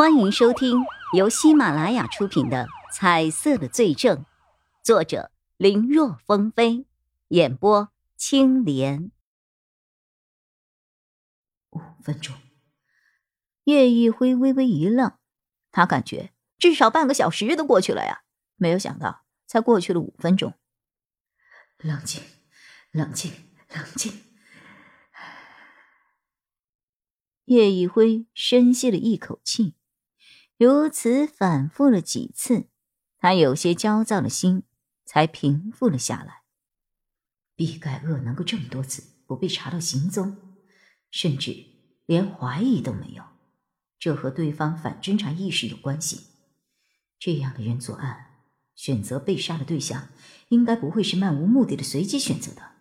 欢迎收听由喜马拉雅出品的《彩色的罪证》，作者林若风飞，演播青莲。五分钟，叶一辉微微一愣，他感觉至少半个小时都过去了呀，没有想到才过去了五分钟。冷静，冷静，冷静。叶一辉深吸了一口气。如此反复了几次，他有些焦躁的心才平复了下来。毕盖厄能够这么多次不被查到行踪，甚至连怀疑都没有，这和对方反侦查意识有关系。这样的人作案，选择被杀的对象，应该不会是漫无目的的随机选择的，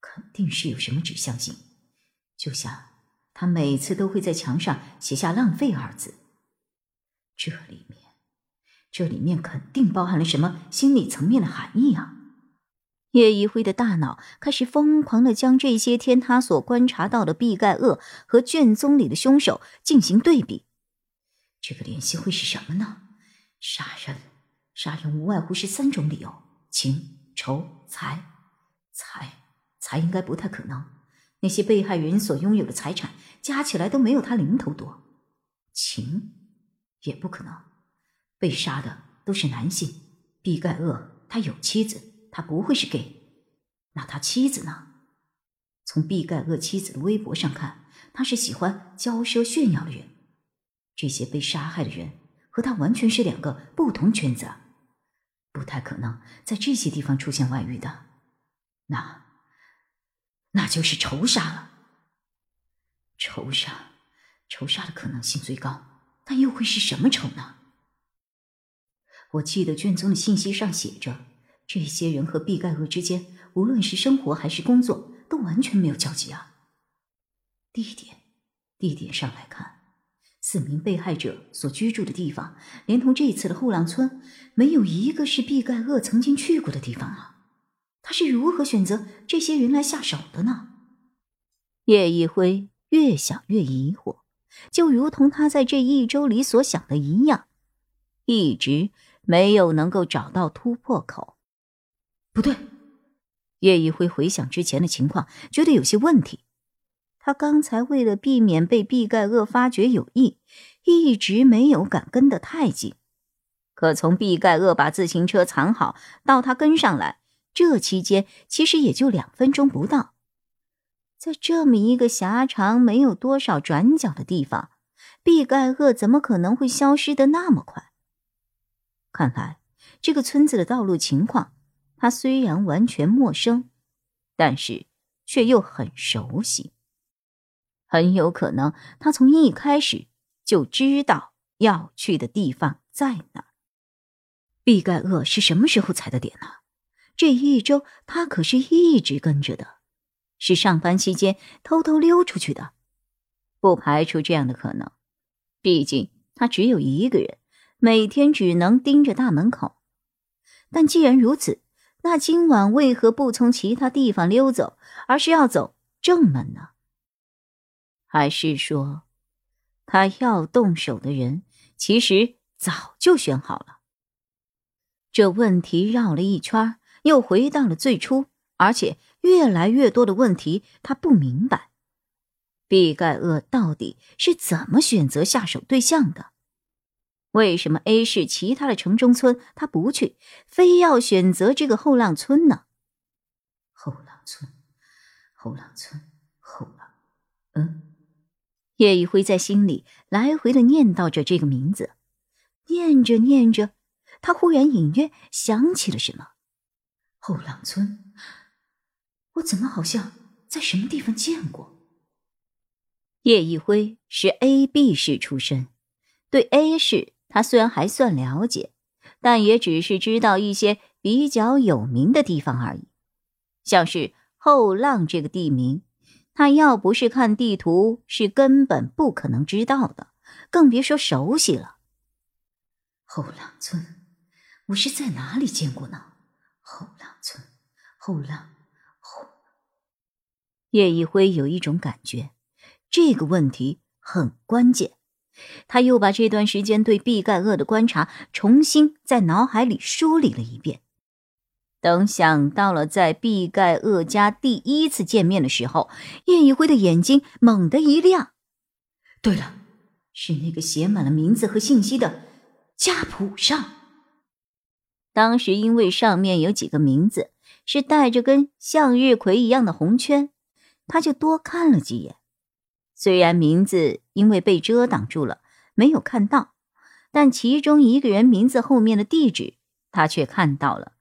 肯定是有什么指向性。就像他每次都会在墙上写下“浪费”二字。这里面，这里面肯定包含了什么心理层面的含义啊！叶一辉的大脑开始疯狂的将这些天他所观察到的毕盖厄和卷宗里的凶手进行对比。这个联系会是什么呢？杀人，杀人无外乎是三种理由：情、仇、财。财，财应该不太可能，那些被害人所拥有的财产加起来都没有他零头多。情。也不可能，被杀的都是男性。毕盖厄他有妻子，他不会是 gay。那他妻子呢？从毕盖厄妻子的微博上看，他是喜欢骄奢炫耀的人。这些被杀害的人和他完全是两个不同圈子，不太可能在这些地方出现外遇的。那，那就是仇杀了。仇杀，仇杀的可能性最高。但又会是什么仇呢？我记得卷宗的信息上写着，这些人和毕盖厄之间，无论是生活还是工作，都完全没有交集啊。地点，地点上来看，四名被害者所居住的地方，连同这一次的后浪村，没有一个是毕盖厄曾经去过的地方啊。他是如何选择这些人来下手的呢？叶一辉越想越疑惑。就如同他在这一周里所想的一样，一直没有能够找到突破口。不对，叶一辉回想之前的情况，觉得有些问题。他刚才为了避免被毕盖厄发觉有异，一直没有敢跟得太紧。可从毕盖厄把自行车藏好到他跟上来，这期间其实也就两分钟不到。在这么一个狭长、没有多少转角的地方，毕盖厄怎么可能会消失的那么快？看来这个村子的道路情况，他虽然完全陌生，但是却又很熟悉。很有可能他从一开始就知道要去的地方在哪。毕盖厄是什么时候踩的点呢？这一周他可是一直跟着的。是上班期间偷偷溜出去的，不排除这样的可能。毕竟他只有一个人，每天只能盯着大门口。但既然如此，那今晚为何不从其他地方溜走，而是要走正门呢？还是说，他要动手的人其实早就选好了？这问题绕了一圈，又回到了最初，而且。越来越多的问题，他不明白，毕盖厄到底是怎么选择下手对象的？为什么 A 市其他的城中村他不去，非要选择这个后浪村呢？后浪村，后浪村，后浪……嗯，叶一辉在心里来回的念叨着这个名字，念着念着，他忽然隐约想起了什么，后浪村。我怎么好像在什么地方见过？叶一辉是 A B 市出身，对 A 市他虽然还算了解，但也只是知道一些比较有名的地方而已。像是后浪这个地名，他要不是看地图，是根本不可能知道的，更别说熟悉了。后浪村，我是在哪里见过呢？后浪村，后浪。叶一辉有一种感觉，这个问题很关键，他又把这段时间对毕盖厄的观察重新在脑海里梳理了一遍。等想到了在毕盖厄家第一次见面的时候，叶一辉的眼睛猛地一亮。对了，是那个写满了名字和信息的家谱上。当时因为上面有几个名字是带着跟向日葵一样的红圈，他就多看了几眼。虽然名字因为被遮挡住了，没有看到，但其中一个人名字后面的地址，他却看到了，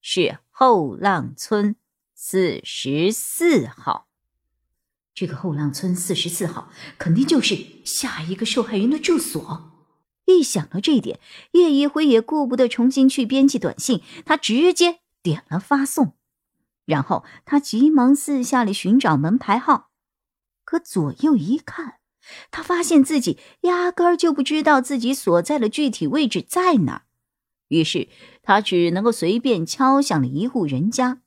是后浪村四十四号。这个后浪村四十四号，肯定就是下一个受害人的住所。一想到这一点，叶一辉也顾不得重新去编辑短信，他直接点了发送，然后他急忙四下里寻找门牌号。可左右一看，他发现自己压根儿就不知道自己所在的具体位置在哪儿，于是他只能够随便敲响了一户人家。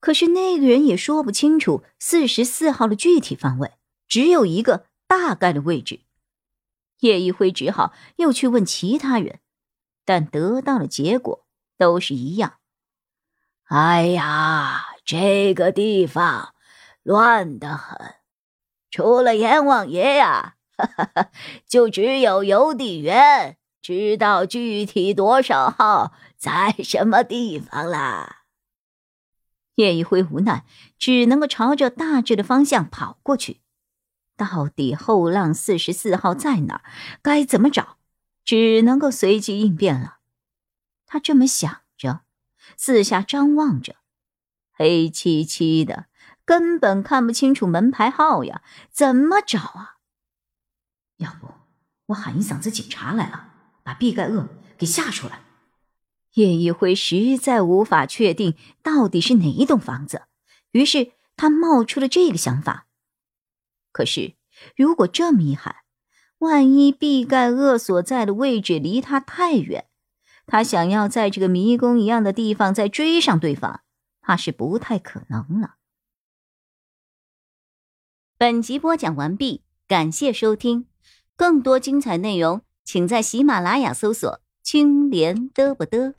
可是那个人也说不清楚四十四号的具体方位，只有一个大概的位置。叶一辉只好又去问其他人，但得到的结果都是一样。哎呀，这个地方乱得很。除了阎王爷呀，就只有邮递员知道具体多少号在什么地方啦。叶一辉无奈，只能够朝着大致的方向跑过去。到底后浪四十四号在哪儿？该怎么找？只能够随机应变了。他这么想，四下张望着，黑漆漆的。根本看不清楚门牌号呀，怎么找啊？要不我喊一嗓子警察来了，把毕盖厄给吓出来。叶一辉实在无法确定到底是哪一栋房子，于是他冒出了这个想法。可是如果这么一喊，万一毕盖厄所在的位置离他太远，他想要在这个迷宫一样的地方再追上对方，怕是不太可能了。本集播讲完毕，感谢收听，更多精彩内容，请在喜马拉雅搜索“青莲嘚不嘚”。